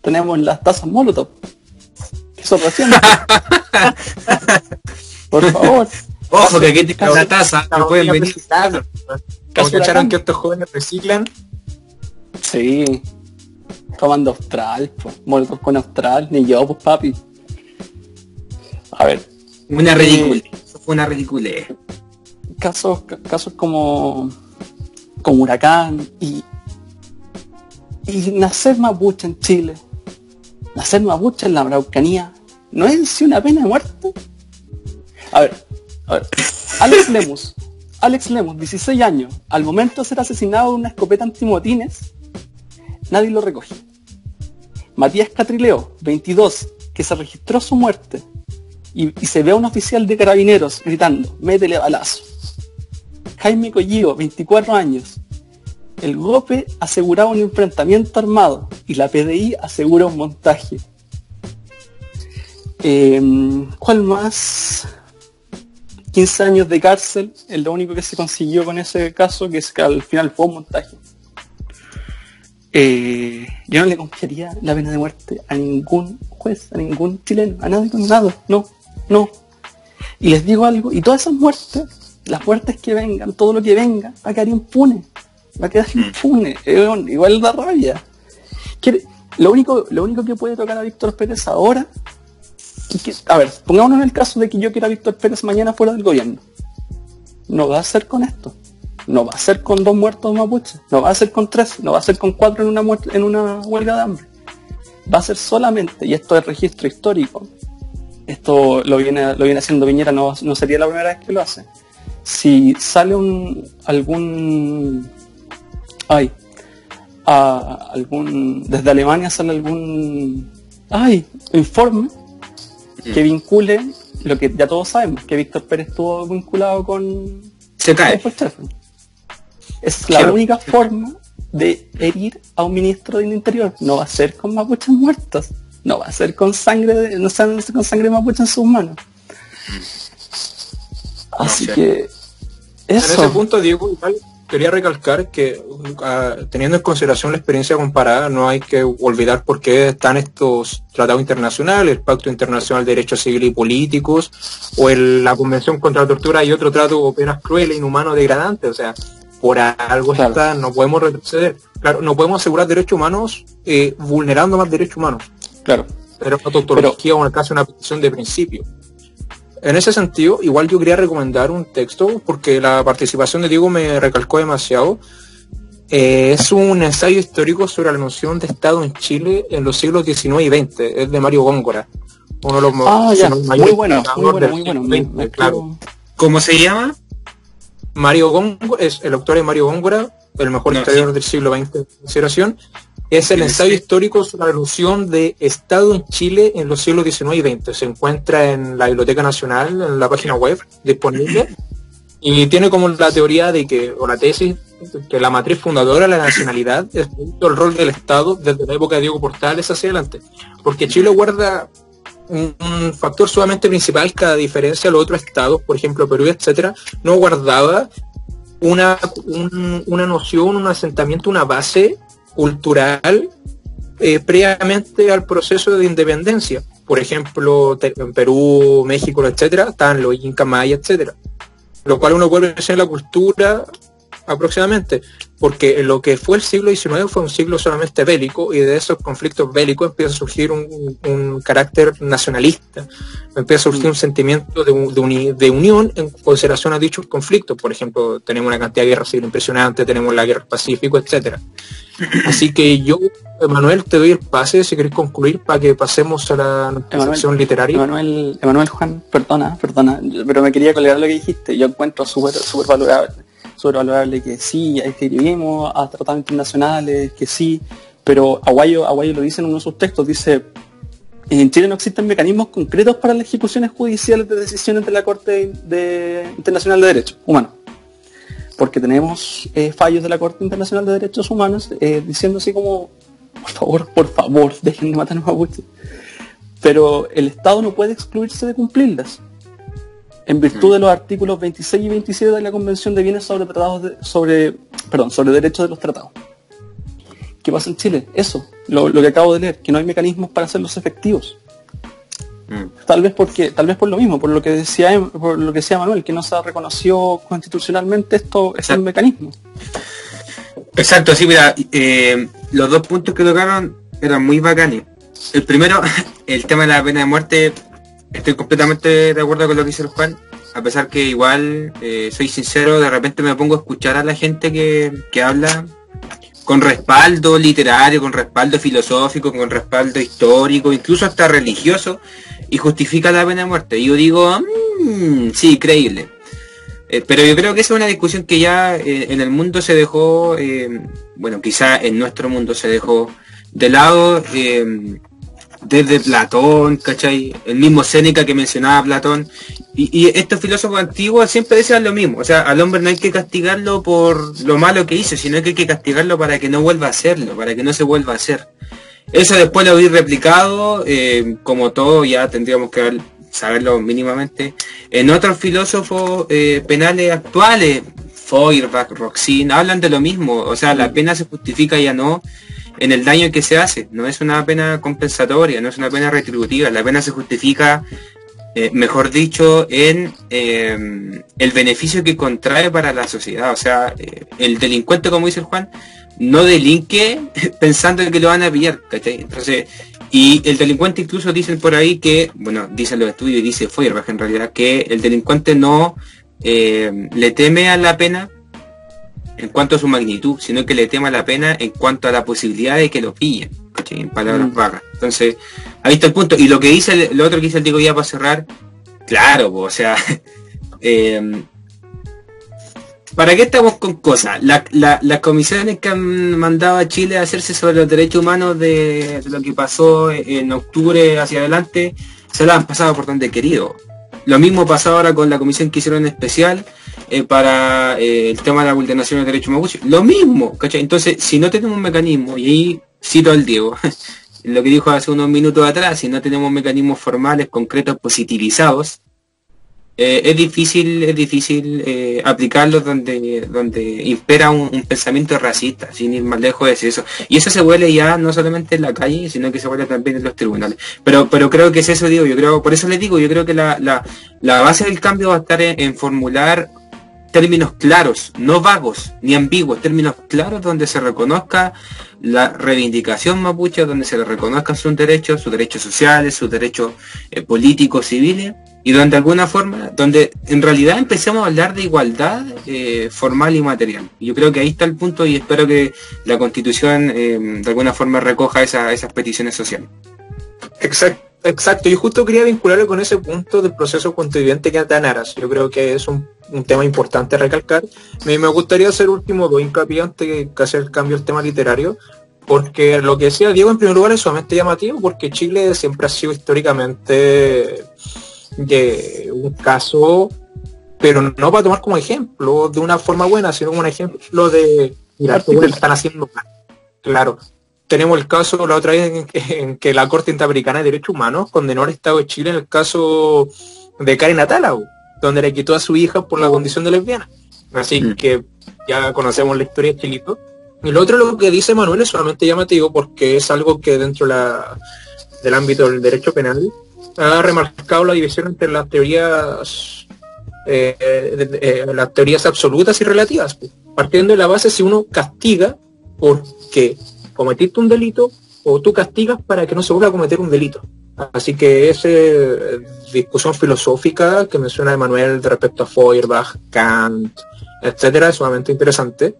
Tenemos las tasas Molotov. Que son recientes. Por favor. Ojo que aquí tiene una taza, no pueden venir. ¿Cómo escucharon que estos jóvenes reciclan? Sí. Tomando Austral, pues. Molotov con Austral, ni yo, pues papi. A ver. Una ridícula una ridiculez. Casos, casos como, como Huracán y, y nacer mapuche en Chile, nacer mapuche en la Araucanía, ¿no es si una pena de muerte? A ver, a ver, Alex Lemus, Alex Lemus, 16 años, al momento de ser asesinado en una escopeta antimotines, nadie lo recoge. Matías Catrileo, 22, que se registró su muerte y, se ve a un oficial de carabineros gritando, métele balazo. Jaime Collío, 24 años. El golpe aseguraba un enfrentamiento armado y la PDI asegura un montaje. Em, ¿Cuál más? 15 años de cárcel es lo único que se consiguió con ese caso, que es que al final fue un montaje. Eh, yo no le confiaría la pena de muerte a ningún juez, a ningún chileno, a nadie con nada, no. No. Y les digo algo, y todas esas muertes, las muertes que vengan, todo lo que venga, va a quedar impune. Va a quedar mm. impune. igual da rabia. lo, único, lo único que puede tocar a Víctor Pérez ahora, a ver, pongámonos en el caso de que yo quiera a Víctor Pérez mañana fuera del gobierno. No va a ser con esto. No va a ser con dos muertos mapuches. No va a ser con tres. No va a ser con cuatro en una, en una huelga de hambre. Va a ser solamente, y esto es registro histórico, esto lo viene, lo viene haciendo Viñera, no, no sería la primera vez que lo hace. Si sale un algún ay a algún desde Alemania sale algún ay informe que mm. vincule lo que ya todos sabemos, que Víctor Pérez estuvo vinculado con se cae. Es la única forma de herir a un ministro del interior. No va a ser con mapuches muertos. No va a ser con sangre, no va con sangre mapuche en sus manos. Así que eso. En ese punto, Diego, igual quería recalcar que ah, teniendo en consideración la experiencia comparada, no hay que olvidar por qué están estos tratados internacionales, el Pacto Internacional de Derechos Civiles y Políticos, o la Convención contra la Tortura y otro trato de penas crueles, inhumano, degradante. O sea, por algo está, no podemos retroceder. Claro, no podemos asegurar derechos humanos eh, vulnerando más derechos humanos. Claro. Pero una tautología o en el caso de una petición de principio. En ese sentido, igual yo quería recomendar un texto, porque la participación de Diego me recalcó demasiado. Eh, es un ensayo histórico sobre la noción de Estado en Chile en los siglos XIX y XX. Es de Mario Góngora. Uno de los ah, muy bueno, muy bueno, muy bueno. claro. ¿Cómo se llama? Mario Góngora, es el autor de Mario Góngora, el mejor historiador del siglo XX de consideración, es el ensayo histórico sobre la evolución de Estado en Chile en los siglos XIX y XX. Se encuentra en la Biblioteca Nacional, en la página web disponible, y tiene como la teoría de que, o la tesis, que la matriz fundadora de la nacionalidad es el rol del Estado desde la época de Diego Portales hacia adelante. Porque Chile guarda un, factor sumamente principal que a diferencia de los otros estados, por ejemplo Perú, etcétera, no guardaba una, una noción, un asentamiento, una base cultural eh, previamente al proceso de independencia. Por ejemplo, en Perú, México, etcétera, están los incas mayas, etcétera. Lo cual uno puede en la cultura aproximadamente, porque lo que fue el siglo XIX fue un siglo solamente bélico y de esos conflictos bélicos empieza a surgir un, carácter nacionalista, empieza a surgir un sentimiento de, de, unión en consideración a dichos conflictos. Por ejemplo, tenemos una cantidad de guerras civil impresionante, tenemos la guerra del Pacífico, etcétera. Así que yo, Emanuel, te doy el pase si querés concluir para que pasemos a la sección literaria. Emanuel, Emanuel Juan, perdona, perdona, pero me quería colgar lo que dijiste. Yo encuentro súper súper valorable, súper valorable que sí, escribimos a tratados internacionales, que sí, pero Aguayo, Aguayo lo dice en uno de sus textos, dice en Chile no existen mecanismos concretos para las ejecuciones judiciales de decisiones de la Corte Internacional de Derechos Humanos porque tenemos eh, fallos de la Corte Internacional de Derechos Humanos eh, diciendo así como, por favor, por favor, dejen de matar a mapuches. Pero el Estado no puede excluirse de cumplirlas. En virtud de los artículos 26 y 27 de la Convención de Bienes sobre tratados sobre, perdón, sobre derechos de los tratados. ¿Qué pasa en Chile? Eso, lo, lo que acabo de leer, que no hay mecanismos para hacerlos efectivos. Mm. Tal vez porque, tal vez por lo mismo, por lo que decía em, por lo que decía Manuel, que no se reconoció constitucionalmente esto es un mecanismo. Exacto, sí, mira, eh, los dos puntos que tocaron eran muy bacanes. El primero, el tema de la pena de muerte, estoy completamente de acuerdo con lo que dice el Juan, a pesar que igual, eh, soy sincero, de repente me pongo a escuchar a la gente que, que habla con respaldo literario, con respaldo filosófico, con respaldo histórico, incluso hasta religioso, y justifica la pena de muerte. Y yo digo, mmm, sí, creíble. Eh, pero yo creo que esa es una discusión que ya eh, en el mundo se dejó, bueno, quizá en nuestro mundo se dejó de lado desde Platón, ¿cachai? El mismo Séneca que mencionaba Platón. Y, estos filósofos antiguos siempre decían lo mismo. O sea, al hombre no hay que castigarlo por lo malo que hizo, sino que hay que castigarlo para que no vuelva a hacerlo, para que no se vuelva a hacer. Eso después lo vi replicado, eh, como todo, ya tendríamos que saberlo mínimamente, en otros filósofos eh, penales actuales, Feuerbach, Roxin, hablan de lo mismo. O sea, la pena se justifica ya no en el daño que se hace. No es una pena compensatoria, no es una pena retributiva. La pena se justifica, eh, mejor dicho, en eh, el beneficio que contrae para la sociedad. O sea, eh, el delincuente, como dice el Juan, no delinque pensando en que lo van a pillar. Entonces, Y el delincuente incluso dicen por ahí que, bueno, dicen los estudios y dice Feuerbach en realidad, que el delincuente no le teme a la pena en cuanto a su magnitud, sino que le teme a la pena en cuanto a la posibilidad de que lo pillen, en palabras mm. vagas. Entonces, ahí está el punto. Y lo que dice, lo otro que dice el Diego ya para cerrar, claro, o sea, eh, ¿Para qué estamos con cosas? las comisiones que han mandado a Chile a hacerse sobre los derechos humanos de, lo que pasó en octubre hacia adelante, se la han pasado por donde querido. Lo mismo pasa ahora con la comisión que hicieron en especial eh, para eh, el tema de la vulneración de derechos humanos. Lo mismo, ¿cachai? Entonces, si no tenemos un mecanismo, y ahí cito al Diego, lo que dijo hace unos minutos atrás, si no tenemos mecanismos formales, concretos, positivizados, eh, es difícil es difícil eh, aplicarlo donde donde impera un, pensamiento racista sin ir más lejos de eso y eso se huele ya no solamente en la calle sino que se huele también en los tribunales pero pero creo que es eso digo yo creo por eso les digo yo creo que la, la, base del cambio va a estar en, formular términos claros no vagos ni ambiguos términos claros donde se reconozca la reivindicación mapuche donde se le reconozcan sus derechos sus derechos sociales sus derechos eh, políticos civiles y donde alguna forma, donde en realidad empecemos a hablar de igualdad eh, formal y material. Yo creo que ahí está el punto y espero que la constitución eh, de alguna forma recoja esas peticiones sociales. Exacto. Exacto, yo justo quería vincularlo con ese punto del proceso constituyente que en Aras. Yo creo que es un, tema importante recalcar. Me, me gustaría hacer último dos hincapié antes que hacer el cambio del tema literario, porque lo que decía Diego en primer lugar es sumamente llamativo, porque Chile siempre ha sido históricamente de un caso, pero no para tomar como ejemplo de una forma buena, sino como un ejemplo de, mira, lo están haciendo Claro, tenemos el caso la otra vez en que, la Corte Interamericana de Derechos Humanos condenó al Estado de Chile en el caso de Karen Atala, donde le quitó a su hija por la condición de lesbiana. Así mm. que ya conocemos la historia de Chilito. Y lo otro lo que dice Manuel es solamente llamativo porque es algo que dentro la, del ámbito del derecho penal ha remarcado la división entre las teorías eh, eh, las teorías absolutas y relativas, partiendo de la base si uno castiga porque cometiste un delito o tú castigas para que no se vuelva a cometer un delito. Así que esa eh, discusión filosófica que menciona Emanuel respecto a Feuerbach, Kant, etcétera, es sumamente interesante.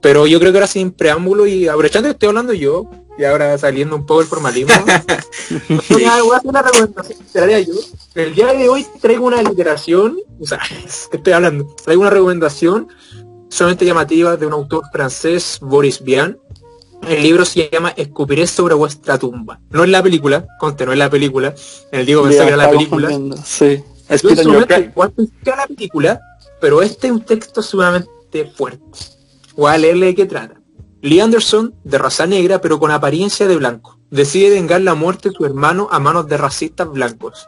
Pero yo creo que ahora sin preámbulo y aprovechando que estoy hablando yo, y ahora saliendo un poco el formalismo, voy, a, hacer una recomendación yo. El día de hoy traigo una literación, o sea, que estoy hablando, traigo una recomendación solamente llamativa de un autor francés, Boris Vian. El libro se llama Escupiré sobre vuestra tumba. No es la película, conte, no es la película. El Diego pensaba que era la película. Sí. Es igual la película, pero este es un texto sumamente fuerte. Voy a leerle de qué trata. Lee Anderson, de raza negra pero con apariencia de blanco, decide vengar la muerte de su hermano a manos de racistas blancos.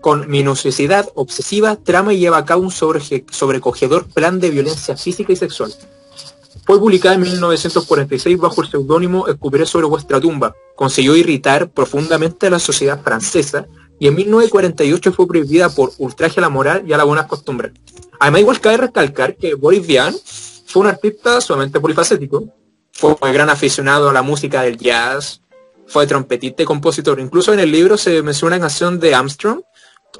con minuciosidad obsesiva, trama y lleva a cabo un sobrecogedor plan de violencia física y sexual. Fue publicada en 1946 bajo el seudónimo Escupiré sobre vuestra tumba. Consiguió irritar profundamente a la sociedad francesa y en 1948 fue prohibida por ultraje a la moral y a las buenas costumbres. Además, igual cabe recalcar que Boris Vian fue un artista sumamente polifacético, fue un gran aficionado a la música del jazz, fue trompetista y compositor. Incluso en el libro se menciona una canción de Armstrong.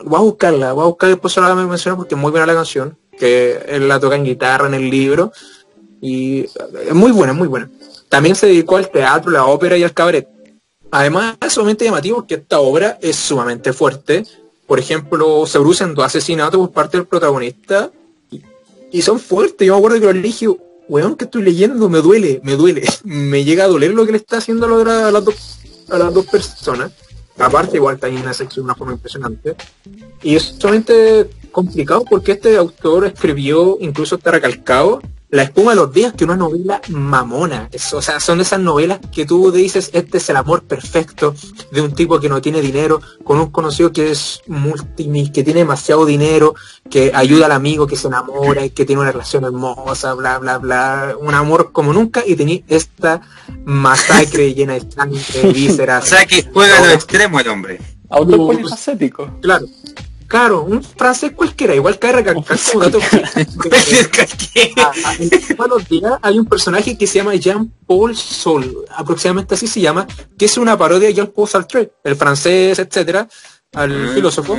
Voy a buscarla, voy a buscar después la me menciona porque es muy buena la canción, que él la toca en guitarra en el libro. Y es muy buena, muy buena. También se dedicó al teatro, la ópera y al cabaret. Además, es sumamente llamativo que esta obra es sumamente fuerte. Por ejemplo, se producen dos asesinatos por parte del protagonista y son fuertes. Yo me acuerdo que lo elegí, weón, que estoy leyendo, me duele, me duele. me llega a doler lo que le está haciendo a, las, dos, a las dos personas. Aparte, igual también una sexo de una forma impresionante. Y es sumamente complicado porque este autor escribió, incluso está recalcado, la espuma de los días, que una novela mamona. o sea, son esas novelas que tú dices, este es el amor perfecto de un tipo que no tiene dinero, con un conocido que es multi, que tiene demasiado dinero, que ayuda al amigo, que se enamora y que tiene una relación hermosa, bla, bla, bla. Un amor como nunca y tenía esta masacre llena de sangre, vísceras. o sea, que juega a lo extremo el hombre. Autor polifacético. Claro. Claro, un francés cualquiera, igual cae recalcar como dato. Ah, ah, en los días hay un personaje que se llama Jean-Paul Sol, aproximadamente así se llama, que es una parodia de Jean-Paul Sartre, el francés, etcétera, al Mm. filósofo.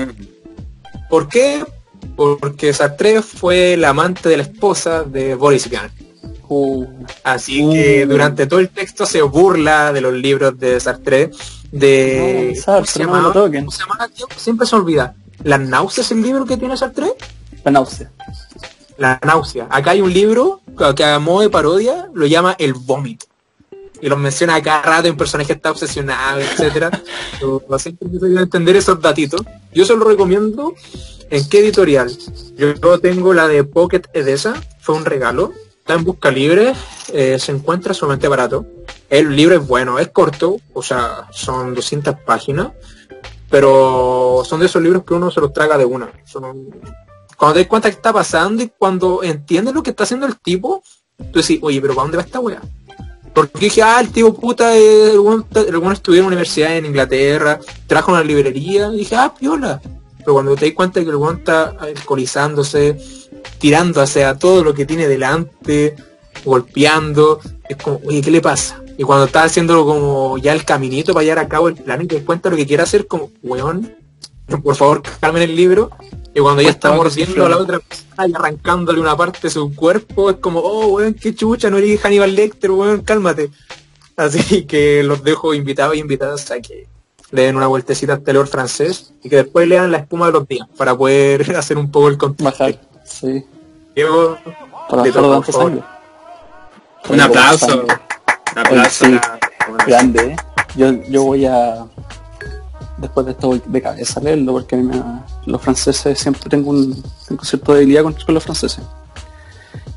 ¿Por qué? Porque Sartre fue el amante de la esposa de Boris Vian. Uh, Así que Mm. durante todo el texto se burla de los libros de Sartre, de... No, Sartre, no lo toquen. ¿Cómo se llama, tío? Siempre se olvida. ¿Las náuseas el libro que tiene Sartre? la náusea. La náusea. Acá hay un libro que a modo de parodia lo llama El vómito. Y lo menciona a cada rato, un personaje está obsesionado, etcétera. Entender esos datitos. Yo se lo recomiendo. ¿En qué editorial? Yo, yo tengo la de Pocket Edesa, fue un regalo. Está en busca libre, eh, se encuentra sumamente barato. El libro es bueno, es corto, o sea, son 200 páginas, pero son de esos libros que uno se los traga de una. Cuando te das cuenta que está pasando y cuando entiendes lo que está haciendo el tipo, tú decís, oye, pero ¿para dónde va esta wea? Porque dije, ah, el tipo puta, eh, weón estudió en una universidad en Inglaterra, en una librería, dije, ah, piola. Pero cuando te das cuenta que el weón está alcoholizándose, tirando hacia todo lo que tiene delante, golpeando, es como, oye, ¿qué le pasa? Y cuando está haciendo como ya el caminito para llevar a cabo el plan y te cuenta lo que quiere hacer, como, weón, por favor, calmen el libro. Y cuando ya está mordiendo a la otra persona y arrancándole una parte de su cuerpo, es como, oh, weón, qué chucha, no eres Hannibal Lecter, weón, cálmate. Así que los dejo invitados y invitadas a que le den una vueltecita al telor francés y que después lean la espuma de los días para poder hacer un poco el contexto. Bajar. Sí. Diego, Para todo, por favor. Un aplauso. Un aplauso. Oye, sí. a la- Grande, ¿eh? Yo, yo voy a... Después de esto voy de cabeza a leerlo porque a mí me- los franceses siempre tengo un tengo cierta debilidad con, con los franceses.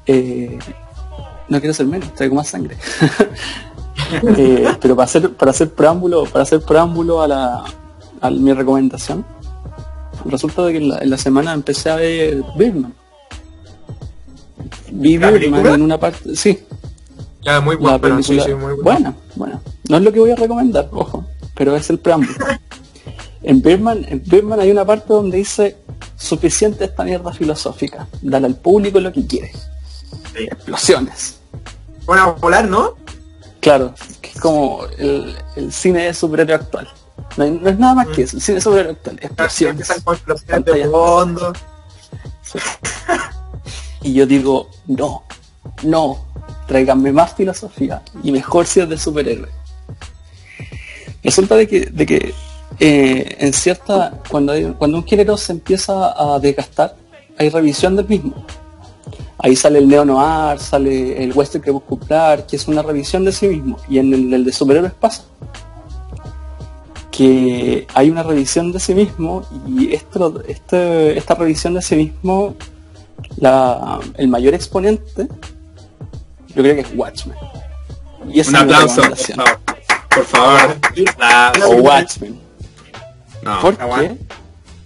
Eh, no quiero ser menos, traigo más sangre. Eh, pero para hacer, para hacer preámbulo, para hacer preámbulo a la a mi recomendación, resulta de que en la, en la semana empecé a ver Birdman. Vi ¿La Birdman en una parte, sí, ya muy sí, película, sí, muy bueno. buena, buena. No es lo que voy a recomendar, ojo, pero es el preámbulo. en Birdman, en Birdman hay una parte donde dice suficiente esta mierda filosófica, dale al público lo que quiere. Sí. Explosiones. Bueno, volar, ¿no? Claro, que es como el, el cine de superhéroe actual. No, es nada más que eso, el cine de superhéroe actual. Explosiones. De fondo. Y yo digo, no, no, tráiganme más filosofía y mejor si es de superhéroe. Resulta de que, de que eh, en cierta, cuando, cuando un género se empieza a desgastar, hay revisión del mismo. Ahí sale el neo noir, sale el western crepuscular, que es una revisión de sí mismo. Y en el, el de superhéroes pasa. Que hay una revisión de sí mismo y esto, este, esta revisión de sí mismo la, el mayor exponente, yo creo que es Watchmen. Y esa Un aplauso, por favor. Por favor. La- O Watchmen. No, ¿Por qué?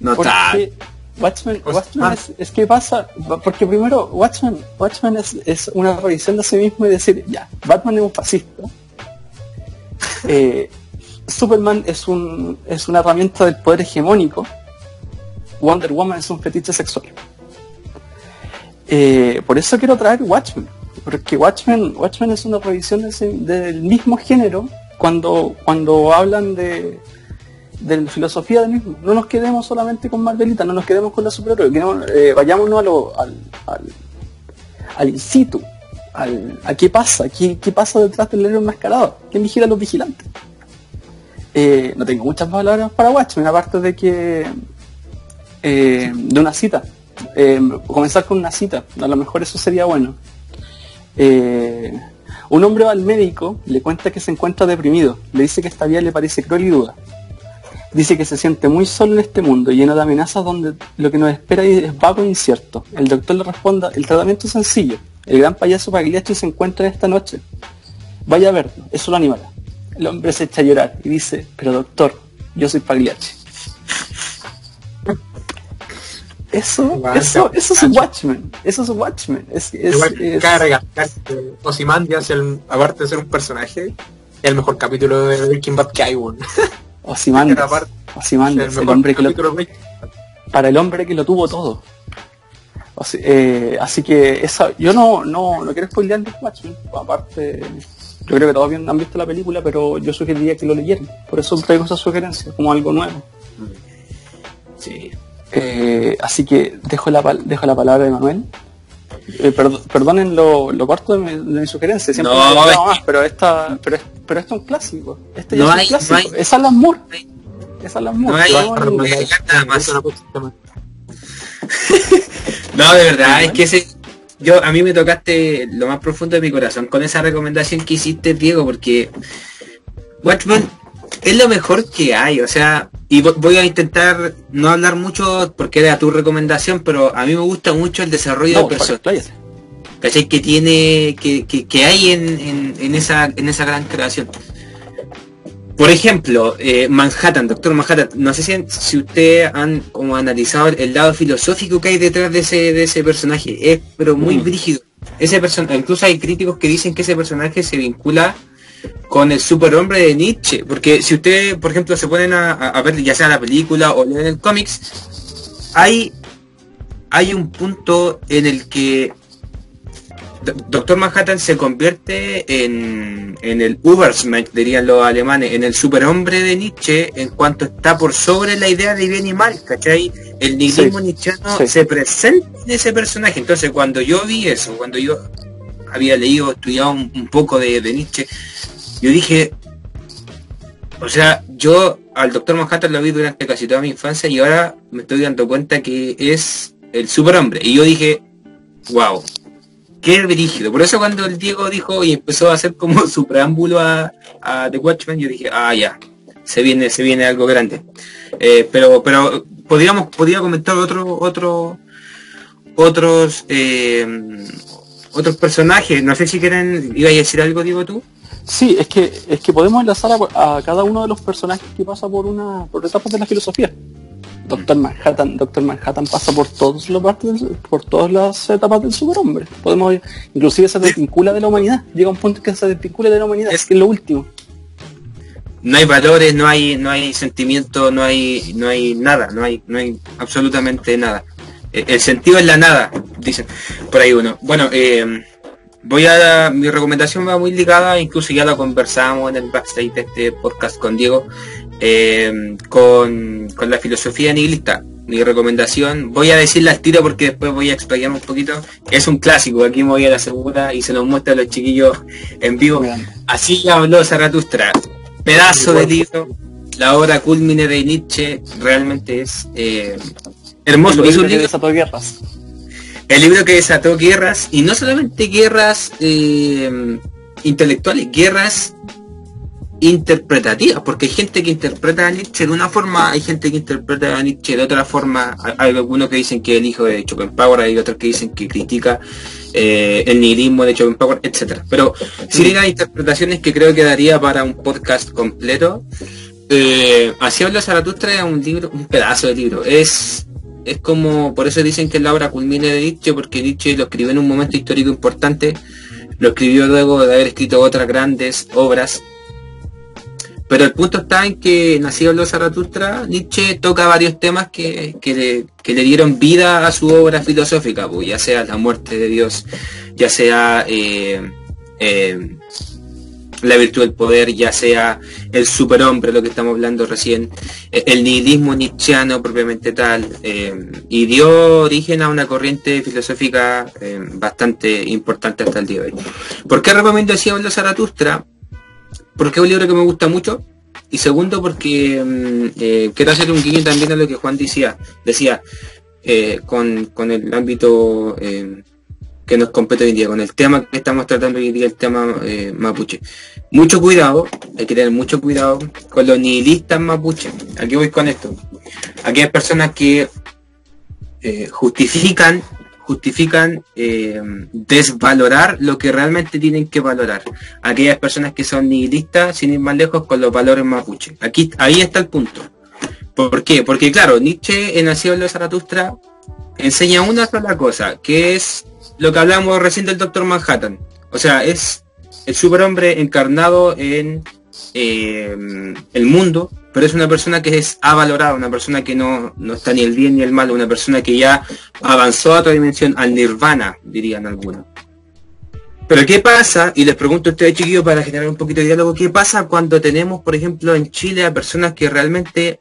no. Porque Watchmen, Pues, Watchmen es, es que pasa, porque primero Watchmen, Watchmen es, es una revisión de sí mismo y decir, ya, Batman es un fascista. Eh, Superman es un es una herramienta del poder hegemónico. Wonder Woman es un fetiche sexual. Eh, por eso quiero traer Watchmen, porque Watchmen, Watchmen es una revisión del mismo género cuando, cuando hablan de, de la filosofía del mismo. No nos quedemos solamente con Marvelita, no nos quedemos con la superhéroe, eh, vayámonos al, al, al in situ, al, a qué pasa, qué, qué pasa detrás del héroe enmascarado, quién vigila a los vigilantes. Eh, no tengo muchas palabras para Watchmen, aparte de que eh, de una cita. Comenzar con una cita, a lo mejor eso sería bueno. Eh, un hombre va al médico, le cuenta que se encuentra deprimido, le dice que esta vida le parece cruel y duda. Dice que se siente muy solo en este mundo, lleno de amenazas donde lo que nos espera es vago e incierto. El doctor le responda, el tratamiento es sencillo. El gran payaso Pagliacci se encuentra esta noche. Vaya a verlo, eso lo animará. El hombre se echa a llorar y dice, pero doctor, yo soy Pagliacci. Eso, eso, eso es Watchmen, eso es Watchmen. Es, es- Igual es- cabe recalcar que Ozymandias, el, aparte de ser un personaje, el mejor capítulo de Breaking Bad que hay, weón. Ozymandias, Ozymandias, el, mejor hombre que lo, de para el hombre que lo tuvo todo. Así, eh, así que esa, yo no, no, no quiero spoilear el Watchmen, aparte, yo creo que todos han visto la película, pero yo sugeriría que lo leyeran, por eso traigo esa sugerencia, como algo nuevo. Sí. Eh, así que dejo la, dejo la palabra de Manuel. Eh, perdo- perdonen lo, lo corto de mi, de mi sugerencia, siempre No, me he más, pero esta, pero, es- pero esto es un clásico. Este ya No es un hay- clásico. no hay- es Alan Moore. no hay- Es Alan Moore. no hay- a no hay- nada más. De verdad, es que ese, yo a mí me tocaste lo más profundo de mi corazón con esa recomendación que hiciste, Diego, porque Watchmen es lo mejor que hay, o sea, y vo- voy a intentar no hablar mucho porque era tu recomendación, pero a mí me gusta mucho el desarrollo No, de personajes. ¿cachai? que tiene que, que, que hay en, en, en esa en esa gran creación por ejemplo eh, Manhattan Doctor Manhattan no sé si, si ustedes han como analizado el lado filosófico que hay detrás de ese de ese personaje es pero muy Mm. brígido ese person incluso hay críticos que dicen que ese personaje se vincula con el superhombre de Nietzsche porque si ustedes por ejemplo se ponen a, ver ya sea la película o leen el cómics hay hay un punto en el que Do- Doctor Manhattan se convierte en, en el Ubersmensch, dirían los alemanes, en el superhombre de Nietzsche en cuanto está por sobre la idea de bien y mal, ¿cachai? El nihilismo Sí, nietzscheano sí. se presenta en ese personaje. Entonces cuando yo vi eso, cuando yo había leído, estudiado un, poco de, de Nietzsche, yo dije, o sea, yo al Doctor Manhattan lo vi durante casi toda mi infancia y ahora me estoy dando cuenta que es el superhombre. Y yo dije, wow, qué brígido. Por eso cuando el Diego dijo y empezó a hacer como su preámbulo a, a The Watchmen, yo dije, ah, ya, se viene, se viene algo grande. Eh, pero, pero podríamos, podría comentar otro, otro, otros, eh, otros personajes. No sé si quieren, iba a decir algo, Diego, tú. Sí, es que, es que podemos enlazar a, a cada uno de los personajes que pasa por una por etapas de la filosofía. Doctor Manhattan, Doctor Manhattan pasa por todas las partes, del- por todas las etapas del superhombre. Podemos, inclusive se desvincula de la humanidad. Llega un punto que se desvincula de la humanidad, es que es lo último. no hay valores, no hay, no hay sentimiento, no hay, no hay nada, no hay, no hay absolutamente nada. Eh, El sentido es la nada, dicen por ahí uno. Bueno, eh, voy a mi recomendación va muy ligada, incluso ya lo conversamos en el backstage de este podcast con Diego, eh, con, con la filosofía nihilista. Mi recomendación, voy a decirla al tiro porque después voy a explayar un poquito. Es un clásico, aquí me voy a la segura y se los muestra a los chiquillos en vivo. Así habló Zaratustra. Pedazo de libro. La obra culmine de Nietzsche realmente es eh, hermoso. El Es un libro que desató guerras. el libro que desató guerras, y no solamente guerras eh, intelectuales, guerras interpretativas, porque hay gente que interpreta a Nietzsche de una forma, hay gente que interpreta a Nietzsche de otra forma, hay, hay algunos que dicen que es el hijo de Schopenhauer, hay otros que dicen que critica eh, el nihilismo de Schopenhauer, etcétera. Pero ir a interpretaciones que creo que daría para un podcast completo, eh, Así habla Zaratustra es un libro, un pedazo de libro, es es como, por eso dicen que la obra culmine de Nietzsche, porque Nietzsche lo escribió en un momento histórico importante, lo escribió luego de haber escrito otras grandes obras, pero el punto está en que nacido los Zaratustra, Nietzsche toca varios temas que, que, le, que le dieron vida a su obra filosófica, pues, ya sea la muerte de Dios, ya sea eh, eh, la virtud del poder, ya sea el superhombre, lo que estamos hablando recién, eh, el nihilismo nietzscheano propiamente tal, eh, y dio origen a una corriente filosófica eh, bastante importante hasta el día de hoy. ¿Por qué recomiendo hablo Zaratustra? Porque es un libro que me gusta mucho, y segundo porque mm, eh, quiero hacer un guiño también a lo que Juan decía, decía con, con el ámbito que nos compete hoy día, con el tema que estamos tratando hoy día, el tema eh, mapuche. Mucho cuidado, hay que tener mucho cuidado con los nihilistas mapuche. Aquí voy con esto. Aquellas personas que eh, justifican justifican eh, desvalorar lo que realmente tienen que valorar. Aquellas personas que son nihilistas, sin ir más lejos, con los valores mapuche. Aquí, ahí está el punto. ¿Por qué? Porque claro, Nietzsche en Nacido en los Zaratustra enseña una sola cosa, que es lo que hablamos recién del Doctor Manhattan. O sea, es el superhombre encarnado en eh, el mundo, pero es una persona que es avalorada, una persona que no, no está ni el bien ni el mal, una persona que ya avanzó a otra dimensión, al nirvana, dirían algunos. Pero ¿qué pasa? Y les pregunto a ustedes chiquillos para generar un poquito de diálogo, ¿qué pasa cuando tenemos, por ejemplo, en Chile a personas que realmente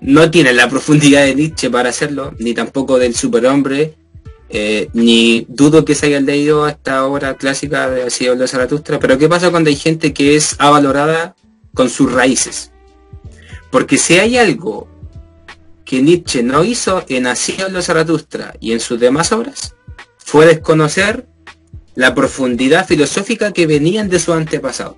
no tienen la profundidad de Nietzsche para hacerlo, ni tampoco del superhombre, eh, ni dudo que se hayan leído esta obra clásica de Así de Zaratustra, pero ¿qué pasa cuando hay gente que es avalorada con sus raíces? Porque si hay algo que Nietzsche no hizo en Así de Zaratustra y en sus demás obras, fue desconocer la profundidad filosófica que venían de su antepasado.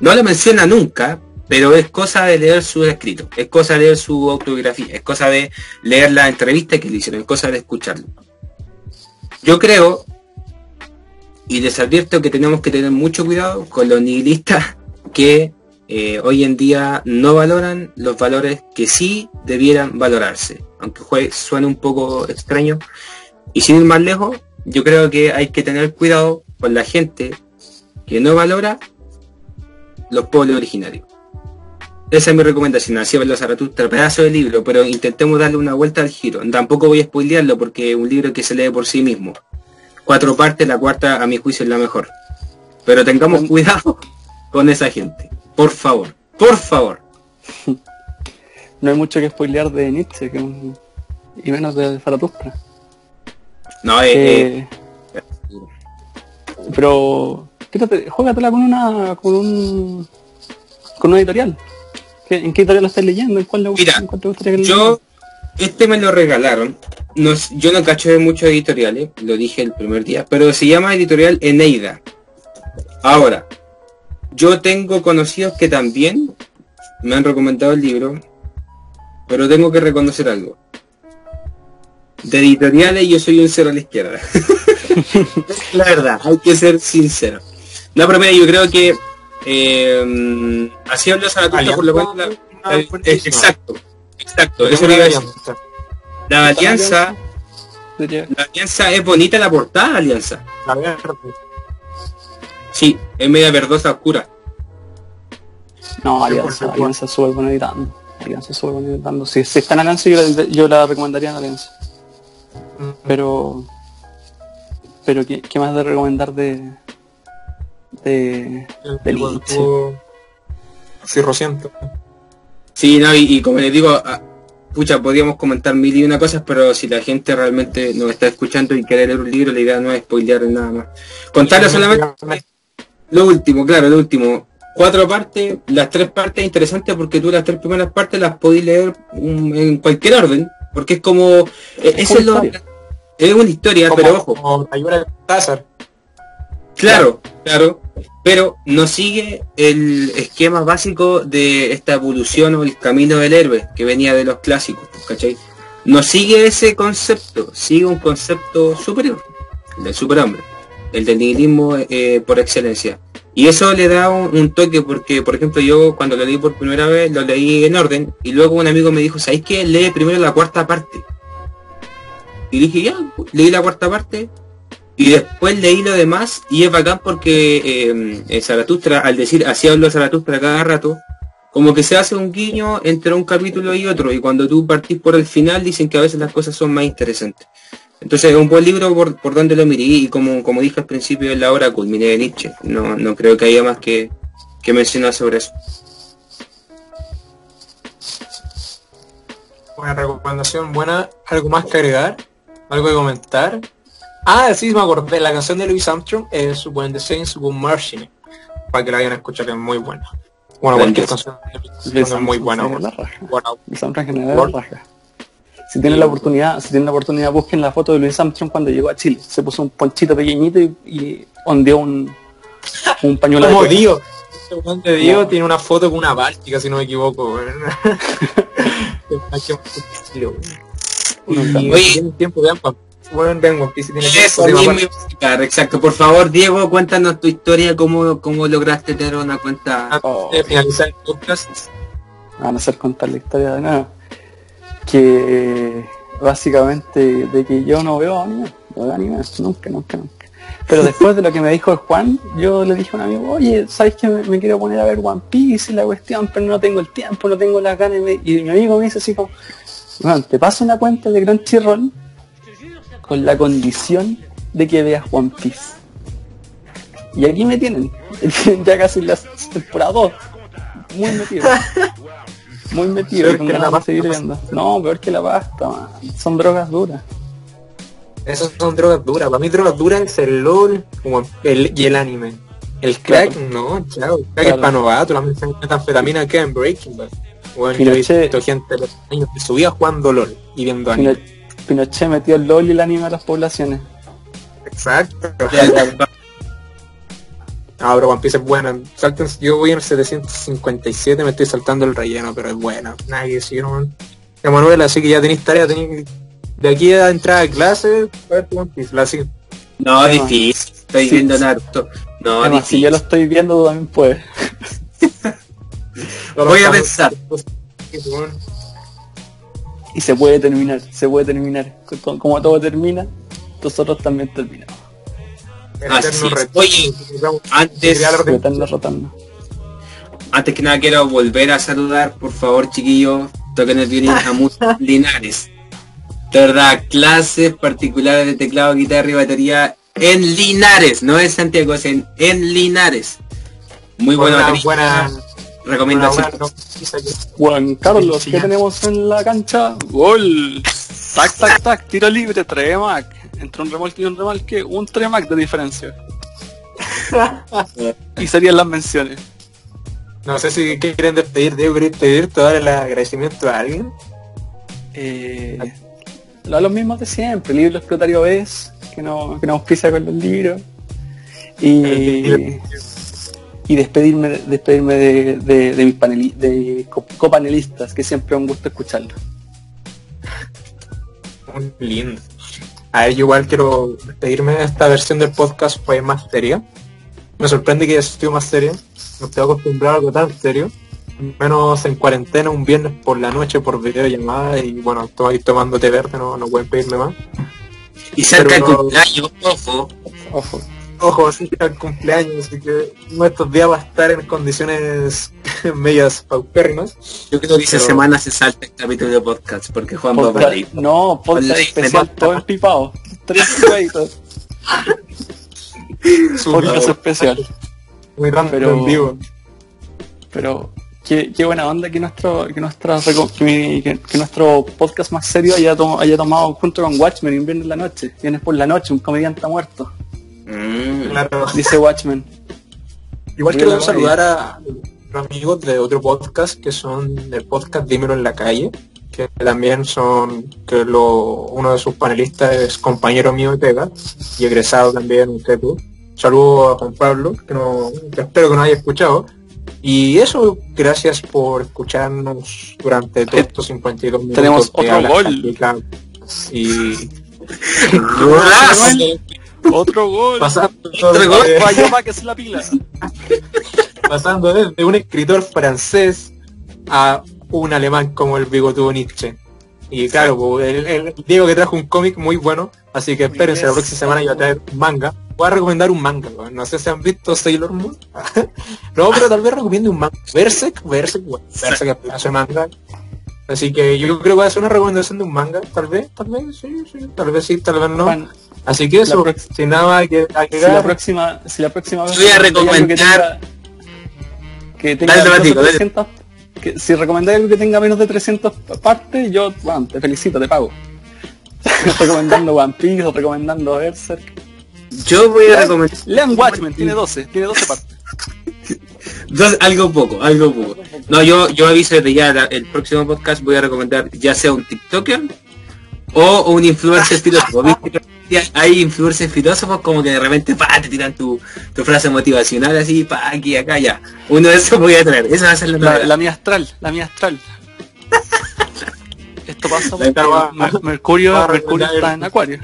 No lo menciona nunca, pero es cosa de leer su escrito, es cosa de leer su autobiografía, es cosa de leer la entrevista que le hicieron, es cosa de escucharlo. Yo creo, y les advierto que tenemos que tener mucho cuidado con los nihilistas que eh, hoy en día no valoran los valores que sí debieran valorarse. Aunque suene un poco extraño. Y sin ir más lejos, yo creo que hay que tener cuidado con la gente que no valora los pueblos originarios. Esa es mi recomendación, así los Zaratustra, pedazo de libro, pero intentemos darle una vuelta al giro. Tampoco voy a spoilearlo porque es un libro que se lee por sí mismo. Cuatro partes, la cuarta a mi juicio es la mejor. Pero tengamos cuidado con esa gente. Por favor, por favor. No hay mucho que spoilear de Nietzsche y menos de Zaratustra. No, eh, eh, eh pero fíjate, juégatela con una con un con una editorial. ¿En qué editorial lo estás leyendo? ¿En cuál le Mira, yo, este me lo regalaron. No, yo no cacho de muchos editoriales, lo dije el primer día, pero se llama editorial Eneida. Ahora, yo tengo conocidos que también me han recomendado el libro, pero tengo que reconocer algo. De editoriales yo soy un cero a la izquierda. la verdad, hay que ser sincero. No, pero mira, yo creo que eh, así habla Zaratustra por lo menos la, exacto, exacto, eso iba a decir. La alianza, la alianza es bonita la portada, alianza. La verde. Sí, es media verdosa oscura. No, alianza, alianza sube con editando. Alianza sube con editando. Si, si está en alianza yo la, yo la recomendaría en alianza. Mm. Pero pero ¿qué, ¿qué, más de recomendar de, de, del Sí, rociento. Sí, no, y, como les digo, ah, pucha, podríamos comentar mil y una cosas, pero si la gente realmente nos está escuchando y quiere leer un libro, la idea no es spoilear nada más. Contarle solamente lo último, claro, lo último. Cuatro partes, las tres partes interesantes porque tú las tres primeras partes las podés leer en cualquier orden, porque es como... Eh, es, es, es una historia, pero ojo. Claro, claro, pero no sigue el esquema básico de esta evolución o el camino del héroe que venía de los clásicos, ¿cachai? No sigue ese concepto, sigue un concepto superior, el del superhombre, el del nihilismo eh, por excelencia. Y eso le da un, toque porque, por ejemplo, yo cuando lo leí por primera vez, lo leí en orden y luego un amigo me dijo, ¿sabéis qué? Lee primero la cuarta parte. Y dije, ya, leí la cuarta parte, y después leí lo demás y es bacán porque eh, Zaratustra, al decir así hablo Zaratustra cada rato, como que se hace un guiño entre un capítulo y otro y cuando tú partís por el final dicen que a veces las cosas son más interesantes. Entonces es un buen libro por, por donde lo miré y como, como dije al principio de la hora culminé de Nietzsche. No, no creo que haya más que, que mencionar sobre eso. Buena recomendación, buena. ¿Algo más que agregar? ¿Algo que comentar? Ah, sí, me acordé. La canción de Louis Armstrong es When the Saints Go Marching. Para que la vayan a escuchar, es muy buena. Bueno, cualquier canción es muy buena. Louis Armstrong raja. Si tienen la oportunidad, si tienen la oportunidad, busquen la foto de Louis Armstrong cuando llegó a Chile. Se puso un ponchito pequeñito y, ondeó un, un pañuelo Como Dio. de Dio tiene una foto con una báltica, si no me equivoco. Oye, tiempo de bueno, vengo, si tiene Eso mismo exacto. Por favor, Diego, cuéntanos tu historia, cómo, cómo lograste tener una cuenta. Oh. finalizar el podcast. Van a hacer contar la historia de nada. Que básicamente de que yo no veo anime, no veo anime, nunca, nunca, nunca. Pero después de lo que me dijo el Juan, yo le dije a un amigo, oye, ¿sabes que me, me quiero poner a ver One Piece y la cuestión, pero no tengo el tiempo, no tengo las ganas? Y, mi amigo me dice así como, "Weón, te paso una cuenta de Crunchyroll con la condición de que veas One Piece. Y aquí me tienen, ya casi en la temporada 2. Muy metido. Muy metido, Peor con que la ganas de pasta. seguir viendo. No, peor que la pasta, man. Son drogas duras. Esas son drogas duras. Para mí drogas duras es el LOL el, y el anime. El crack, no, chao. El crack Claro. es para novatos, la metanfetamina queda en Breaking Bad. Bueno, yo he visto gente de los años que subía jugando LOL y viendo anime. Pinochet metió el LOL y el anime a las poblaciones. Exacto. Ah, pero One Piece es buena. Salten, yo voy en el 757, me estoy saltando el relleno, pero es buena. Nada que decir, man. Emanuel, así que ya tenéis tarea, tenéis de aquí a entrar a clase, a ver tu One Piece, la. No, difícil. Estoy Sí, viendo sí. Naruto. No, Además, si difícil. yo lo estoy viendo, tú también puedes. Voy a pensar. Y se puede terminar, se puede terminar. Co- Como todo termina, nosotros también terminamos. Así es. Oye, Antes, antes que nada quiero volver a saludar, por favor, chiquillos, toquen el violín a muchos Linares. De verdad, clases particulares de teclado, guitarra y batería en Linares, no en Santiago, es en, en Linares. Muy buena, buena, batería. buena, buena, recomendación. Juan Carlos, ¿qué tenemos en la cancha? Gol. Tac, tac, tac, tiro libre, Tremac. Entre un remolque y un remolque, un Tremac de diferencia. y serían las menciones. No sé si quieren despedir, Diego, ¿querés pedirte el agradecimiento a alguien? Eh, lo- los mismos de siempre, libro explotario es, que no, que nos auspicia con los libros. Y, y despedirme, despedirme de, de, de mis paneli- de co- copanelistas, que siempre es un gusto escucharlos. Muy lindo. A ver, yo igual quiero despedirme de esta versión del podcast fue más seria. Me sorprende que haya sido más seria. No estoy acostumbrado a algo tan serio. Menos en cuarentena, un viernes por la noche por videollamada y bueno, estoy tomando té verde, no, no pueden pedirme más. Y cerca el Pero- cumpleaños, ojo. Ojo. Ojo, así que el cumpleaños, así que uno de estos días va a estar en condiciones medias paupérrimas. Yo creo que esa Pero- semana se salta el capítulo de podcast porque Juan va a Podcast- morir. no, podcast especial, todo empipado. Tres pipaditos. Podcast especial. Muy random Pero- en vivo. Pero qué, qué buena onda que nuestro que, nuestra, reco- que, mi- que- que nuestro podcast más serio haya, to- haya tomado junto con Watchmen en la noche. Viernes por la noche, un comediante ha muerto. Mm. Claro. Dice Watchmen. Igual quiero saludar a los amigos de otro podcast que son del podcast Dímelo en la calle, que también son, que lo, uno de sus panelistas es compañero mío de pega y egresado también un tú. Saludo a Juan Pablo, que, no, que espero que nos haya escuchado. Y eso, gracias por escucharnos durante todos estos 52 minutos. Tenemos que otro gol. Y Golazo. Otro gol. pasando, Otro gol. de- Falló para que se la pila. pasando desde un escritor francés a un alemán como el bigotudo Nietzsche. Y claro, el, el Diego que trajo un cómic muy bueno, así que espérense, la próxima semana yo voy a traer manga. Voy a recomendar un manga, no sé si han visto Sailor Moon. no, pero tal vez recomiendo un manga. Berserk, Berserk, bueno, Berserk de manga. Así que yo creo que voy a hacer una recomendación de un manga, tal vez, tal vez, sí, sí, tal vez sí, tal vez no. Así que eso, La sin nada más que si la próxima, si la próxima vez Voy a recomendar- que tenga, que tenga Dale, menos de Matico, dale. 300 que si recomendáis algo que tenga menos de 300 partes, yo bueno, te felicito, te pago. recomendando One Piece, o recomendando Berserk. Yo voy a recomendar Lean Watchmen, tiene 12, tiene 12 partes. dos- algo poco, algo poco. No, yo, yo aviso desde ya, la- el próximo podcast voy a recomendar ya sea un TikToker o un influencer filósofo. ¿Viste? Hay influencers filósofos como que de repente pa, te tiran tu, tu frase motivacional así, pa, aquí, acá, ya. Uno de esos voy a traer. Esa va a ser la, La, la mía astral, la mía astral. Esto pasa porque Mer- Mercurio, va Mercurio recomendar está el- en Acuario.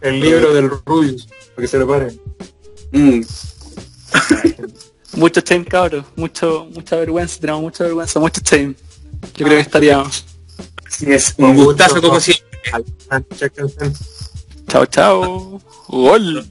el libro del Rubius, para que se lo paren. Mm. Mucho shame, cabros. Mucho, mucha vergüenza, tenemos mucha vergüenza, mucho shame. Yo creo que estaríamos. Así es, un gustazo como siempre. Chao, chao. Gol.